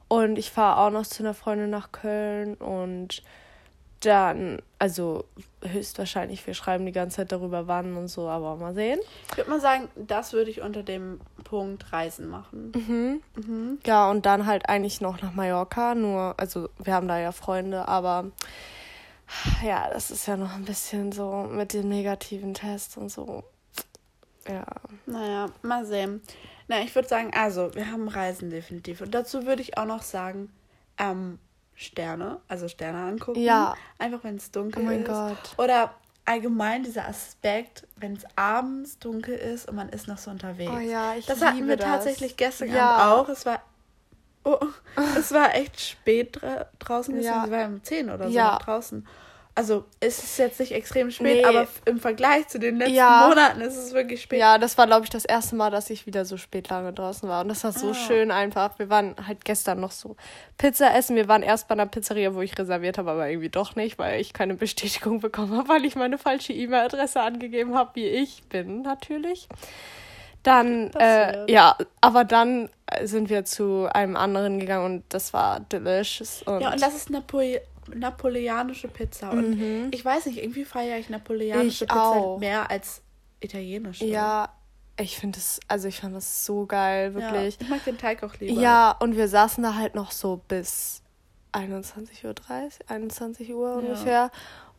und ich fahre auch noch zu einer Freundin nach Köln und dann, also höchstwahrscheinlich, wir schreiben die ganze Zeit darüber, wann und so, aber mal sehen. Ich würde mal sagen, das würde ich unter dem Punkt Reisen machen. Mhm. Mhm. Ja, und dann halt eigentlich noch nach Mallorca, nur, also wir haben da ja Freunde, aber ja, das ist ja noch ein bisschen so mit dem negativen Test und so. Ja. Naja, mal sehen. Na, ich würde sagen, also, wir haben Reisen definitiv. Und dazu würde ich auch noch sagen, ähm, Sterne, also Sterne angucken. Ja. Einfach wenn es dunkel oh mein ist. Gott. Oder allgemein dieser Aspekt, wenn es abends dunkel ist und man ist noch so unterwegs. Oh ja, ich Das hatten wir das. tatsächlich gestern ja. Abend auch. Es war oh, es war echt spät draußen, ja. es war um 10 oder so ja. draußen. Also es ist jetzt nicht extrem spät, nee. aber im Vergleich zu den letzten ja. Monaten ist es wirklich spät. Ja, das war, glaube ich, das erste Mal, dass ich wieder so spät lange draußen war. Und das war so ah. schön einfach. Wir waren halt gestern noch so Pizza essen. Wir waren erst bei einer Pizzeria, wo ich reserviert habe, aber irgendwie doch nicht, weil ich keine Bestätigung bekommen habe, weil ich meine falsche E-Mail-Adresse angegeben habe, wie ich bin, natürlich. Dann, äh, ja, aber dann sind wir zu einem anderen gegangen und das war delicious. Und ja, und das ist Napoli napoleonische Pizza. Und mhm. ich weiß nicht, irgendwie feiere ich napoleonische ich Pizza auch. mehr als italienische. Ja, ich finde es, also ich fand das so geil, wirklich. Ja, ich mag den Teig auch lieber. Ja, und wir saßen da halt noch so bis 21.30 Uhr, 21 Uhr ja. ungefähr.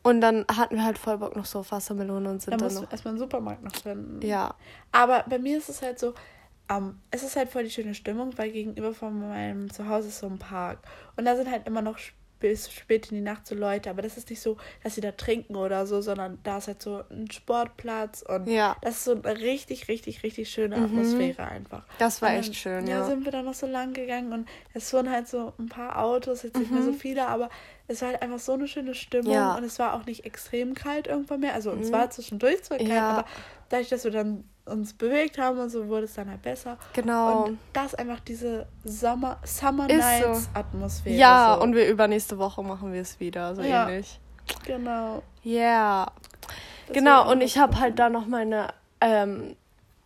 Und dann hatten wir halt voll Bock noch so auf Wassermelone und sind da dann noch. erstmal einen Supermarkt noch finden. Ja. Aber bei mir ist es halt so, um, ähm, es ist halt voll die schöne Stimmung, weil gegenüber von meinem Zuhause ist so ein Park. Und da sind halt immer noch bis spät in die Nacht so Leute, aber das ist nicht so, dass sie da trinken oder so, sondern da ist halt so ein Sportplatz und ja. das ist so eine richtig, richtig, richtig schöne mhm. Atmosphäre einfach. Das war dann, echt schön, ja. Ja, sind wir dann noch so lang gegangen und es wurden halt so ein paar Autos, jetzt nicht mhm. mehr so mhm. viele, aber es war halt einfach so eine schöne Stimmung ja. und es war auch nicht extrem kalt irgendwann mehr. Also mhm. es war zwischendurch zwar kalt, aber dadurch, dass wir dann uns bewegt haben und so wurde es dann halt besser. Genau. Und das einfach diese Sommer, Summer Nights so. Atmosphäre. Ja, so. und wir übernächste Woche machen wir es wieder, so ja. ähnlich. Genau. Ja. Yeah. Genau, und ich habe halt da noch meine ähm,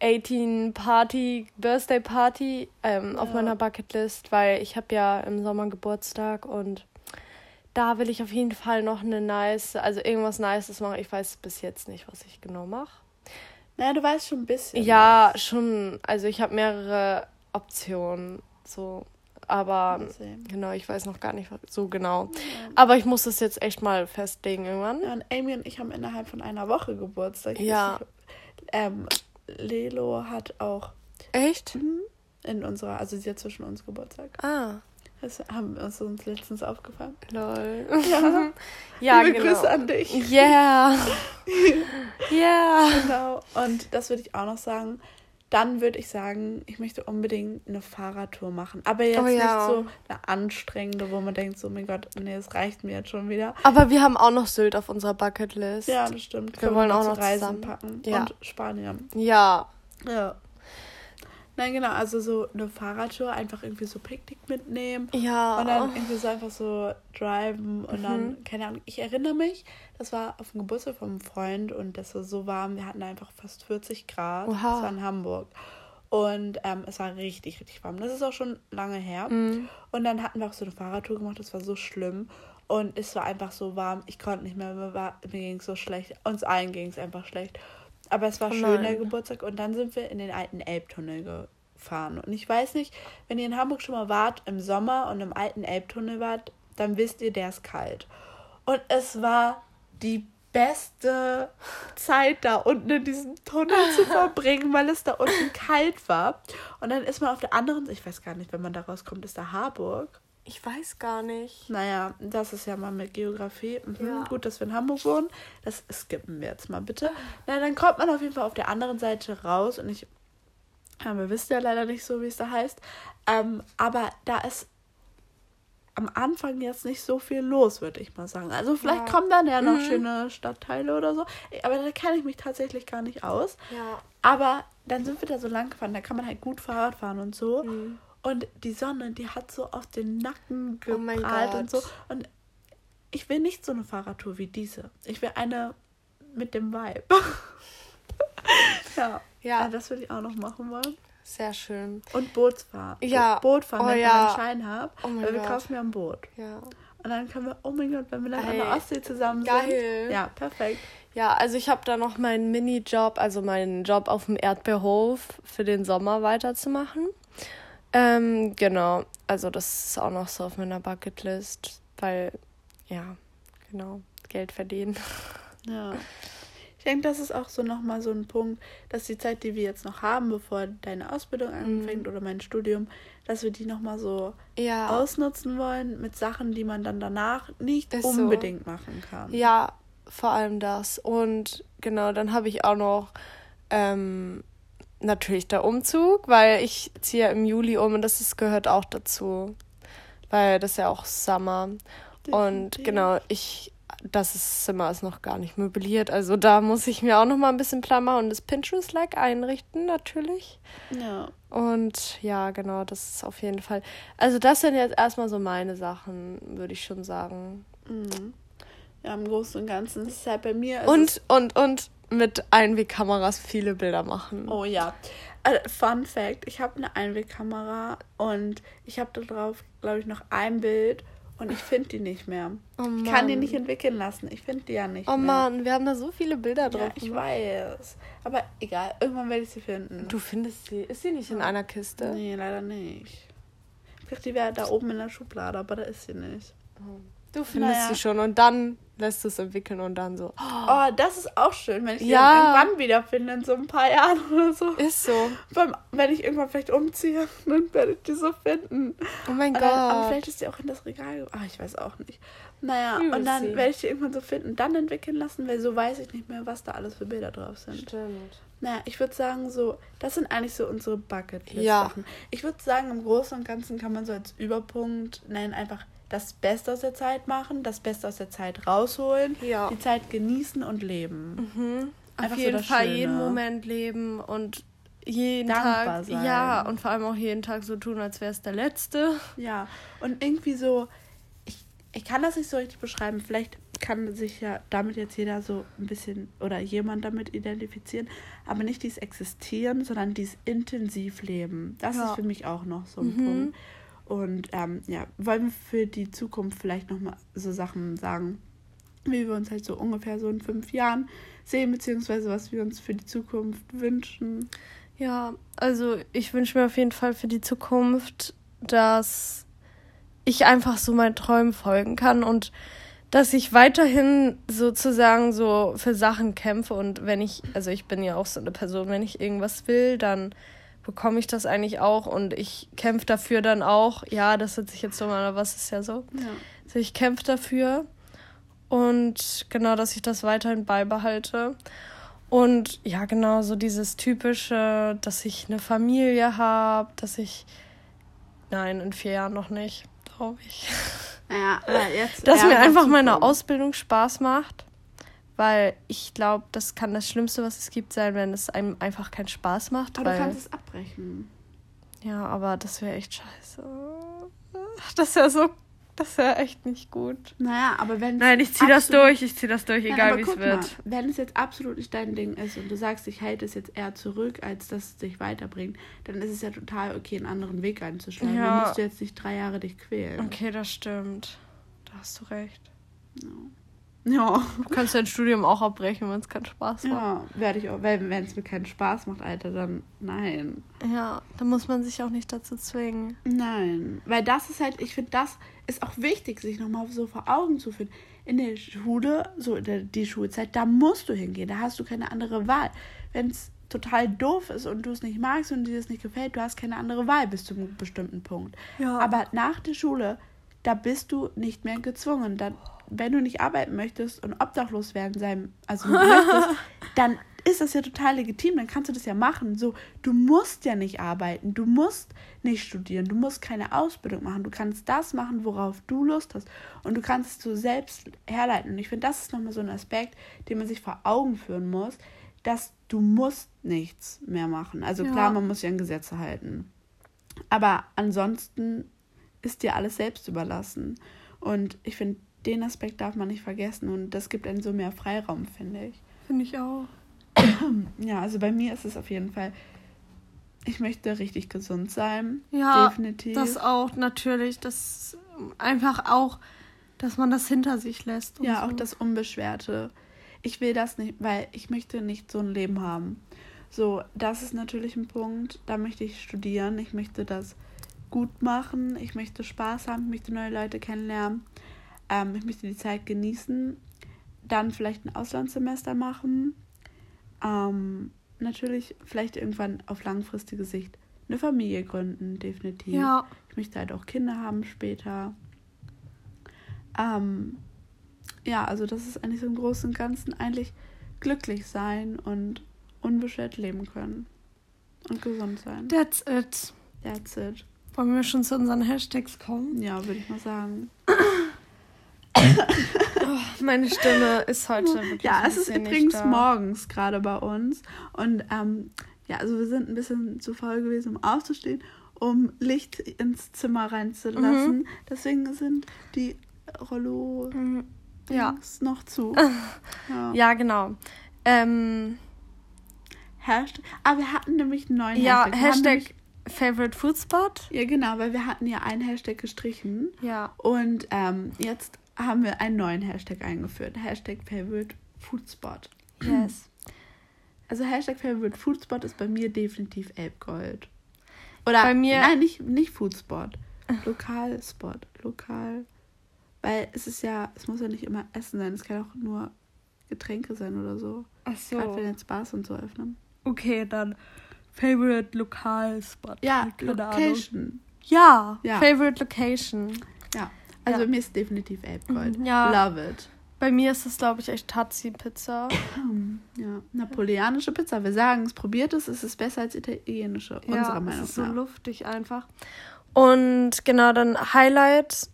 18 Party, Birthday Party ähm, ja. auf meiner Bucketlist, weil ich habe ja im Sommer Geburtstag und da will ich auf jeden Fall noch eine nice, also irgendwas Nices machen. Ich weiß bis jetzt nicht, was ich genau mache. Naja, du weißt schon ein bisschen. Ja, was. schon. Also ich habe mehrere Optionen. So. Aber genau, ich weiß noch gar nicht so genau. Ja. Aber ich muss das jetzt echt mal festlegen irgendwann. Ja, und Amy und ich haben innerhalb von einer Woche Geburtstag. Ja. Ähm, Lelo hat auch. Echt? Mhm. In unserer, also sie hat zwischen uns Geburtstag. Ah. Das haben wir uns letztens aufgefallen. Lol. Ja. ja Liebe genau. Grüße an dich. Yeah. yeah. Genau. Und das würde ich auch noch sagen. Dann würde ich sagen, ich möchte unbedingt eine Fahrradtour machen. Aber jetzt oh, ja. nicht so eine anstrengende, wo man denkt, so, oh mein Gott, nee, es reicht mir jetzt schon wieder. Aber wir haben auch noch Sylt auf unserer Bucketlist. Ja, das stimmt. Wir, wir wollen auch noch Reisen zusammen. packen. Ja. Und Spanien. Ja. Ja. Nein, genau, also so eine Fahrradtour, einfach irgendwie so Picknick mitnehmen. Ja. Und dann irgendwie so einfach so driven und mhm. dann, keine Ahnung, ich erinnere mich, das war auf dem Geburtstag von einem Freund und das war so warm, wir hatten einfach fast 40 Grad. Oha. Das war in Hamburg. Und ähm, es war richtig, richtig warm. Das ist auch schon lange her. Mhm. Und dann hatten wir auch so eine Fahrradtour gemacht, das war so schlimm. Und es war einfach so warm, ich konnte nicht mehr, mir, war, mir ging es so schlecht. Uns allen ging es einfach schlecht. Aber es war oh schön, der Geburtstag. Und dann sind wir in den alten Elbtunnel gefahren. Und ich weiß nicht, wenn ihr in Hamburg schon mal wart im Sommer und im alten Elbtunnel wart, dann wisst ihr, der ist kalt. Und es war die beste Zeit, da unten in diesem Tunnel zu verbringen, weil es da unten kalt war. Und dann ist man auf der anderen Seite, ich weiß gar nicht, wenn man da rauskommt, ist da Harburg. Ich weiß gar nicht. Naja, das ist ja mal mit Geografie. Mhm, ja. Gut, dass wir in Hamburg wohnen. Das skippen wir jetzt mal bitte. Na, dann kommt man auf jeden Fall auf der anderen Seite raus. Und ich, ja, wir wissen ja leider nicht so, wie es da heißt. Ähm, aber da ist am Anfang jetzt nicht so viel los, würde ich mal sagen. Also vielleicht ja. kommen dann ja noch mhm. schöne Stadtteile oder so. Aber da kenne ich mich tatsächlich gar nicht aus. Ja. Aber dann sind wir da so lang gefahren. Da kann man halt gut Fahrrad fahren und so. Mhm. Und die Sonne, die hat so auf den Nacken oh geprallt oh und so. Und ich will nicht so eine Fahrradtour wie diese. Ich will eine mit dem Vibe. Ja. ja. Ah, das würde ich auch noch machen wollen. Sehr schön. Und Bootsfahren. Ja. Bootfahren, oh, wenn ja. ich einen Schein habe. Oh weil wir kaufen mir ein Boot. Ja. Und dann können wir, oh mein Gott, wenn wir dann an der Ostsee zusammen sind. Geil. Ja, perfekt. Ja, also ich habe da noch meinen Minijob, also meinen Job auf dem Erdbeerhof für den Sommer weiterzumachen. Ähm, genau, also das ist auch noch so auf meiner Bucketlist, weil, ja, genau, Geld verdienen. Ja. Ich denke, das ist auch so nochmal so ein Punkt, dass die Zeit, die wir jetzt noch haben, bevor deine Ausbildung anfängt mhm. oder mein Studium, dass wir die nochmal so ja. ausnutzen wollen mit Sachen, die man dann danach nicht ist unbedingt so. machen kann. Ja, vor allem das. Und genau, dann habe ich auch noch ähm, natürlich der Umzug, weil ich ziehe ja im Juli um und das ist, gehört auch dazu. Weil das ist ja auch. Definitiv. Und genau, ich, das ist, Zimmer ist noch gar nicht möbliert. Also da muss ich mir auch noch mal ein bisschen Plan machen und das Pinterest-like einrichten, natürlich. Ja. Und ja, genau, das ist auf jeden Fall. Also das sind jetzt erstmal so meine Sachen, würde ich schon sagen. Mhm. Ja, im Großen und Ganzen ist es halt bei mir. Und, und, und mit Einwegkameras viele Bilder machen. Oh ja. Also, Fun Fact: Ich habe eine Einwegkamera und ich habe darauf, glaube ich, noch ein Bild und ich finde die nicht mehr. Oh ich kann die nicht entwickeln lassen. Ich finde die ja nicht oh mehr. Oh Mann, wir haben da so viele Bilder drauf. Ja, ich weiß. Aber egal, irgendwann werde ich sie finden. Du findest sie? Ist sie nicht in einer Kiste? Nee, leider nicht. Ich dachte, die wäre da oben in der Schublade, aber da ist sie nicht. Oh. Du findest naja. sie schon und dann lässt es entwickeln und dann so. Oh, das ist auch schön, wenn ich ja. irgendwann wiederfinde, in so ein paar Jahren oder so. Ist so. wenn ich irgendwann vielleicht umziehe, dann werde ich die so finden. Oh mein Gott. Dann, aber vielleicht ist die auch in das Regal. Ah, ich weiß auch nicht. Naja, und dann werde ich die irgendwann so finden, dann entwickeln lassen, weil so weiß ich nicht mehr, was da alles für Bilder drauf sind. Stimmt. Naja, ich würde sagen, so, das sind eigentlich so unsere Bucketlist-Sachen. Ja. Ich würde sagen, im Großen und Ganzen kann man so als Überpunkt nennen, einfach das Beste aus der Zeit machen, das Beste aus der Zeit rausholen, ja. die Zeit genießen und leben. Mhm. Auf jeden so Fall Schöne. jeden Moment leben und jeden Dankbar Tag, sein. ja, und vor allem auch jeden Tag so tun, als wäre es der letzte. Ja, und irgendwie so, ich, ich kann das nicht so richtig beschreiben, vielleicht kann sich ja damit jetzt jeder so ein bisschen oder jemand damit identifizieren, aber nicht dieses Existieren, sondern dieses Intensivleben. Das ja. ist für mich auch noch so ein mhm. Punkt. Und ähm, ja, wollen wir für die Zukunft vielleicht nochmal so Sachen sagen, wie wir uns halt so ungefähr so in fünf Jahren sehen, beziehungsweise was wir uns für die Zukunft wünschen. Ja, also ich wünsche mir auf jeden Fall für die Zukunft, dass ich einfach so meinen Träumen folgen kann und dass ich weiterhin sozusagen so für Sachen kämpfe und wenn ich, also ich bin ja auch so eine Person, wenn ich irgendwas will, dann bekomme ich das eigentlich auch und ich kämpfe dafür dann auch. Ja, das hört sich jetzt so mal, aber was ist ja so. Ja. Also ich kämpfe dafür und genau, dass ich das weiterhin beibehalte. Und ja, genau, so dieses typische, dass ich eine Familie habe, dass ich. Nein, in vier Jahren noch nicht, glaube ich. Naja, jetzt. Dass mir einfach meine Ausbildung Spaß macht weil ich glaube, das kann das Schlimmste, was es gibt, sein, wenn es einem einfach keinen Spaß macht. Aber weil, du kannst es abbrechen. Ja, aber das wäre echt scheiße. Das wäre so, das wäre echt nicht gut. Naja, aber wenn Nein, ich ziehe das durch, ich ziehe das durch, egal wie es wird. Mal, wenn es jetzt absolut nicht dein Ding ist und du sagst, ich halte es jetzt eher zurück, als dass es dich weiterbringt, dann ist es ja total okay, einen anderen Weg einzuschlagen. Ja. Dann musst du jetzt nicht drei Jahre dich quälen. Okay, das stimmt. Da hast du recht. Ja. Ja. Du kannst dein Studium auch abbrechen, wenn es keinen Spaß macht. Ja, werde ich auch. Wenn es mir keinen Spaß macht, Alter, dann nein. Ja, dann muss man sich auch nicht dazu zwingen. Nein. Weil das ist halt, ich finde, das ist auch wichtig, sich nochmal so vor Augen zu führen. In der Schule, so in der, die Schulzeit, da musst du hingehen. Da hast du keine andere Wahl. Wenn es total doof ist und du es nicht magst und dir das nicht gefällt, du hast keine andere Wahl bis zu einem bestimmten Punkt. Ja. Aber nach der Schule, da bist du nicht mehr gezwungen. Dann wenn du nicht arbeiten möchtest und obdachlos werden sein, also möchtest, dann ist das ja total legitim, dann kannst du das ja machen. So, du musst ja nicht arbeiten, du musst nicht studieren, du musst keine Ausbildung machen, du kannst das machen, worauf du Lust hast und du kannst es so selbst herleiten. Und ich finde, das ist nochmal so ein Aspekt, den man sich vor Augen führen muss, dass du musst nichts mehr machen. Also ja. klar, man muss ja an Gesetze halten. Aber ansonsten ist dir alles selbst überlassen. Und ich finde, den Aspekt darf man nicht vergessen und das gibt einen so mehr Freiraum, finde ich. Finde ich auch. ja, also bei mir ist es auf jeden Fall, ich möchte richtig gesund sein. Ja, definitiv. das auch natürlich. Das einfach auch, dass man das hinter sich lässt. Ja, auch so. das Unbeschwerte. Ich will das nicht, weil ich möchte nicht so ein Leben haben. So, das ist natürlich ein Punkt. Da möchte ich studieren. Ich möchte das gut machen. Ich möchte Spaß haben. Ich möchte neue Leute kennenlernen. Ähm, ich möchte die Zeit genießen. Dann vielleicht ein Auslandssemester machen. Ähm, natürlich vielleicht irgendwann auf langfristige Sicht eine Familie gründen, definitiv. Ja. Ich möchte halt auch Kinder haben später. Ähm, ja, also das ist eigentlich so im Großen und Ganzen eigentlich glücklich sein und unbeschwert leben können. Und gesund sein. That's it. That's it. Wollen wir schon zu unseren Hashtags kommen? Ja, würde ich mal sagen. Meine Stimme ist heute wirklich Ja, es ist übrigens morgens gerade bei uns. Und ähm, ja, also wir sind ein bisschen zu faul gewesen, um aufzustehen, um Licht ins Zimmer reinzulassen. Deswegen sind die Rollo Mhm. Ja. noch zu. ja. Ja, genau. Ähm, Hashtag. Aber wir hatten nämlich einen neuen ja, Hashtag. Nämlich- Favorite Food Spot. Ja, genau, weil wir hatten ja einen Hashtag gestrichen. Ja. Und ähm, jetzt haben wir einen neuen Hashtag eingeführt. Hashtag Favorite Food Spot. Yes. Also Hashtag Favorite Food Spot ist bei mir definitiv Elbgold. Oder Bei mir- nein, nicht, nicht Food Spot. Lokalspot. Lokal. Weil es ist ja, es muss ja nicht immer Essen sein, es kann auch nur Getränke sein oder so. Ach Gerade wenn so. jetzt Bars und so öffnen. Okay, dann Favorite Lokal Spot. Ja, Keine Ahnung. Location. Ja, Ja. Favorite Location. Ja. Also Ja. mir ist definitiv Elbgold. Mhm, ja. Love it. Bei mir ist es, glaube ich, echt Tazi-Pizza. Ja, napoleonische Pizza. Wir sagen es, probiert es, es ist besser als italienische, Ja, unserer es Meinung ist so nach. luftig einfach. Und genau, dann Highlight,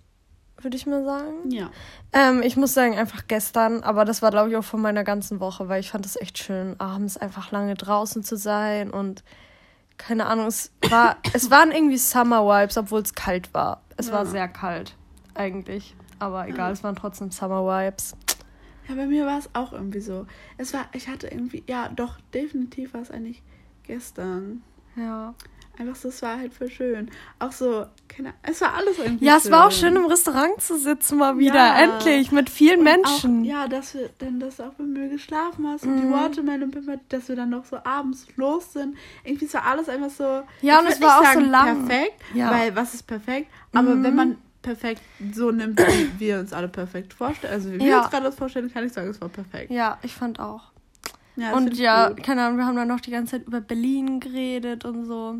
würde ich mal sagen. Ja. Ähm, ich muss sagen, einfach gestern, aber das war, glaube ich, auch von meiner ganzen Woche, weil ich fand es echt schön, abends einfach lange draußen zu sein und keine Ahnung, es war, es waren irgendwie Summer Vibes, obwohl es kalt war. Es war Ja. sehr kalt, eigentlich. Aber egal, es waren trotzdem Summer Vibes. Ja, bei mir war es auch irgendwie so. Es war, ich hatte irgendwie, ja, doch, definitiv war es eigentlich gestern. Ja. Einfach so, es war halt voll schön. Auch so, keine Ahnung, es war alles irgendwie Ja, es war auch schön, im Restaurant zu sitzen, mal wieder. Ja. Endlich, mit vielen Und Menschen. Auch, ja, dass wir dann, dass du auch bei mir geschlafen hast und die Mhm. Watermelon dass wir dann noch so abends los sind. Irgendwie ist war alles einfach so. Ja, und es war auch so sagen lang. Perfekt, Ja. weil was ist perfekt? Aber Mhm. wenn man perfekt so nimmt, wie wir uns alle perfekt vorstellen, also wie wir Ja. uns gerade das vorstellen, kann ich sagen, es war perfekt. Ja, ich fand auch. Ja, und ja, gut. keine Ahnung, wir haben dann noch die ganze Zeit über Berlin geredet und so.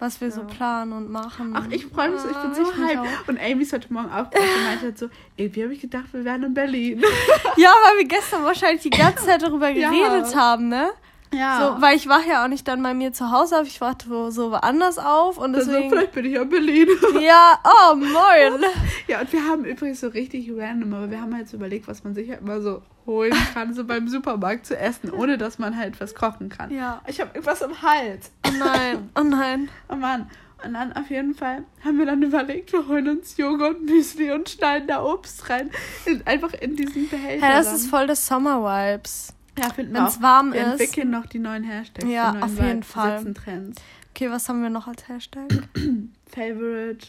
Was wir so Ja. planen und machen. Ach, ich freue mich so, ich bin Ah, so mich hyped. Und Amy ist heute Morgen auch und meinte halt so, irgendwie habe ich gedacht, wir wären in Berlin. Ja, weil wir gestern wahrscheinlich die ganze Zeit darüber geredet haben, ne? Ja. So, weil ich war ja auch nicht dann bei mir zu Hause auf, ich wachte wo- so woanders auf und also, deswegen. vielleicht bin ich ja in Berlin. ja, oh moin. Ja, und wir haben übrigens so richtig random, aber wir haben halt so überlegt, was man sich halt mal so holen kann, so beim Supermarkt zu essen, ohne dass man halt was kochen kann. Ja. Ich habe irgendwas im Hals. Oh nein, oh nein. Oh Mann. Und dann auf jeden Fall haben wir dann überlegt, wir holen uns Joghurt, Müsli und schneiden da Obst rein. In, einfach in diesen Behälter. Hä, das dann. ist voll das Summer Vibes. Ja, finden wir Wenn's auch. warm wir ist. entwickeln noch die neuen Hashtags. Ja, neuen auf jeden Fall. Trends. Okay, was haben wir noch als Hashtag? Favorite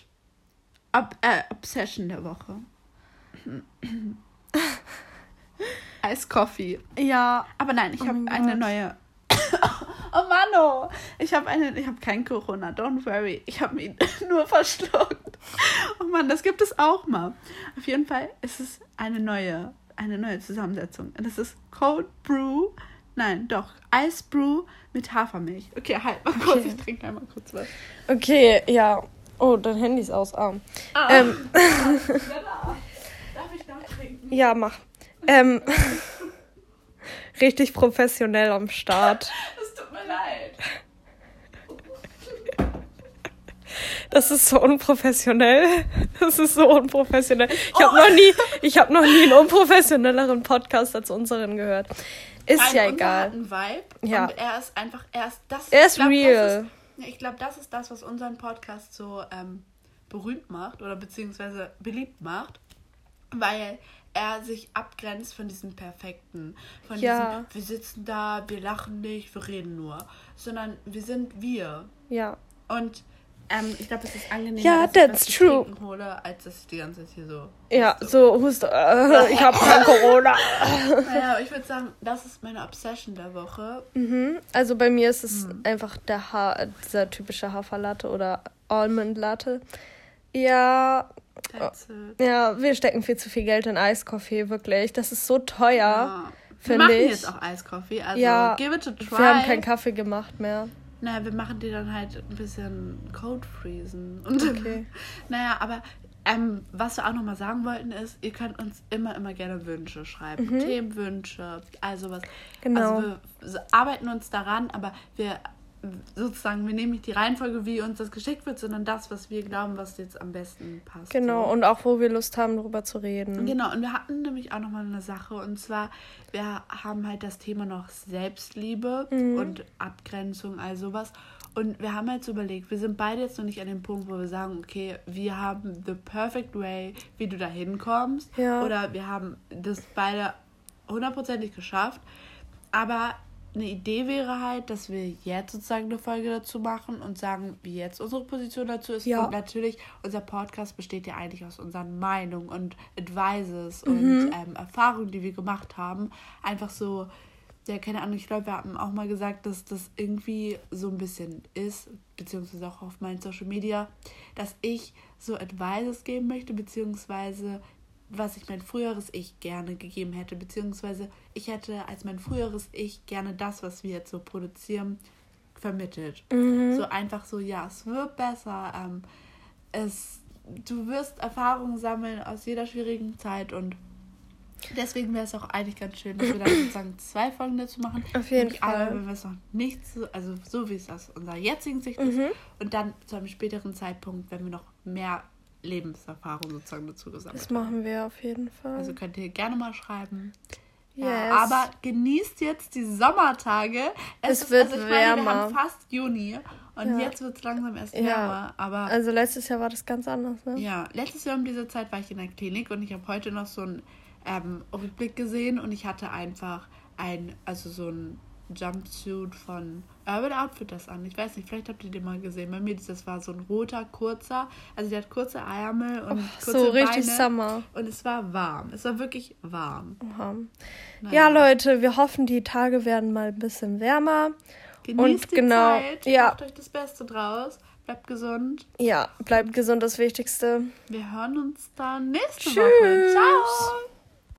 Ob äh, Obsession der Woche. Ice Coffee. Ja, Aber nein, ich Oh habe eine Gott. neue. oh Mano! Ich habe eine, ich habe kein Corona, don't worry. Ich habe ihn nur verschluckt. Oh Mann, das gibt es auch mal. Auf jeden Fall ist es eine neue, eine neue Zusammensetzung. Und das ist Cold Brew. Nein, doch, Ice Brew mit Hafermilch. Okay, halt mal kurz, Okay. ich trinke einmal kurz was. okay, ja. Oh, dein Handy ist aus. Ah. Ah. Ähm, Darf ich noch trinken? ja, mach. Ähm, richtig professionell am Start. Es tut mir leid. Das ist so unprofessionell. Das ist so unprofessionell. Ich habe noch nie, ich habe noch nie einen unprofessionelleren Podcast als unseren gehört. Ist Nein, ja egal. Hat einen Vibe Ja. Und er ist einfach, er ist das. Er ist glaub, real. Ist, ich glaube, das ist das, was unseren Podcast so ähm, berühmt macht oder beziehungsweise beliebt macht. weil er sich abgrenzt von diesem Perfekten. Von Ja. diesem, wir sitzen da, wir lachen nicht, wir reden nur. Sondern wir sind wir. Ja. Und ähm, ich glaube, es ist angenehmer, Ja, dass ich that's zu true. trinken hole, als dass ich die ganze Zeit hier so... Ja, so, hust, äh, ich habe kein Corona. Naja, ich würde sagen, das ist meine Obsession der Woche. Mhm. Also bei mir ist es Mhm. einfach der ha dieser typische Haferlatte oder Almond Latte. Ja, it. ja, wir stecken viel zu viel Geld in Eiskaffee, wirklich. Das ist so teuer, Ja. Wir finde machen ich. jetzt auch Eiskaffee, also Ja, give it a try. Wir haben keinen Kaffee gemacht mehr. Naja, wir machen die dann halt ein bisschen Code freezen. Und Okay. naja, aber ähm, was wir auch nochmal sagen wollten ist, ihr könnt uns immer, immer gerne Wünsche schreiben. Themenwünsche, also was. Mhm. Genau. Also wir arbeiten uns daran, aber wir sozusagen, wir nehmen nicht die Reihenfolge, wie uns das geschickt wird, sondern das, was wir glauben, was jetzt am besten passt. Genau, So. und auch wo wir Lust haben, darüber zu reden. Genau, und wir hatten nämlich auch nochmal eine Sache und zwar, wir haben halt das Thema noch Selbstliebe und Abgrenzung, all sowas. Und wir haben jetzt überlegt, wir sind beide jetzt noch nicht an dem Punkt, wo wir sagen, okay, wir haben the perfect way, wie du da hinkommst. Ja. Oder wir haben das beide hundertprozentig geschafft. Aber eine Idee wäre halt, dass wir jetzt sozusagen eine Folge dazu machen und sagen, wie jetzt unsere Position dazu ist. Ja. Und natürlich, unser Podcast besteht ja eigentlich aus unseren Meinungen und Advices Mhm. und ähm, Erfahrungen, die wir gemacht haben. Einfach so, ja, keine Ahnung, ich glaube, wir haben auch mal gesagt, dass das irgendwie so ein bisschen ist, beziehungsweise auch auf meinen Social Media, dass ich so Advices geben möchte, beziehungsweise was ich mein früheres Ich gerne gegeben hätte, beziehungsweise ich hätte als mein früheres Ich gerne das, was wir jetzt so produzieren, vermittelt. So einfach so, ja, es wird besser. Ähm, es, du wirst Erfahrungen sammeln aus jeder schwierigen Zeit und deswegen wäre es auch eigentlich ganz schön, dass wir dann sozusagen zwei Folgen dazu machen. Auf jeden Fall. wenn wir es noch nicht so, also so wie es aus unserer jetzigen Sicht Mhm. ist und dann zu einem späteren Zeitpunkt, wenn wir noch mehr Lebenserfahrung sozusagen dazu gesammelt Das machen wir auf jeden Fall. Also könnt ihr gerne mal schreiben. Yes. Ja, aber genießt jetzt die Sommertage. Es wird also ich Meine, wärmer. wir haben fast Juni und Ja. jetzt wird es langsam erst Ja. wärmer. Aber also letztes Jahr war das ganz anders, ne? ja, letztes Jahr um diese Zeit war ich in der Klinik und ich habe heute noch so einen ähm, Rückblick gesehen und ich hatte einfach ein, also so ein Jumpsuit von Urban Outfitters an. Ich weiß nicht, vielleicht habt ihr den mal gesehen. Bei mir, das war so ein roter, kurzer, also der hat kurze Ärmel und kurze so richtig Beine. Summer. Und es war warm. Es war wirklich warm. Ja, Leute, wir hoffen, die Tage werden mal ein bisschen wärmer. Genießt Und die genau, Zeit. ja. Macht euch das Beste draus. Bleibt gesund. Ja, bleibt gesund, das Wichtigste. Wir hören uns dann nächste Tschüss. Woche. Ciao.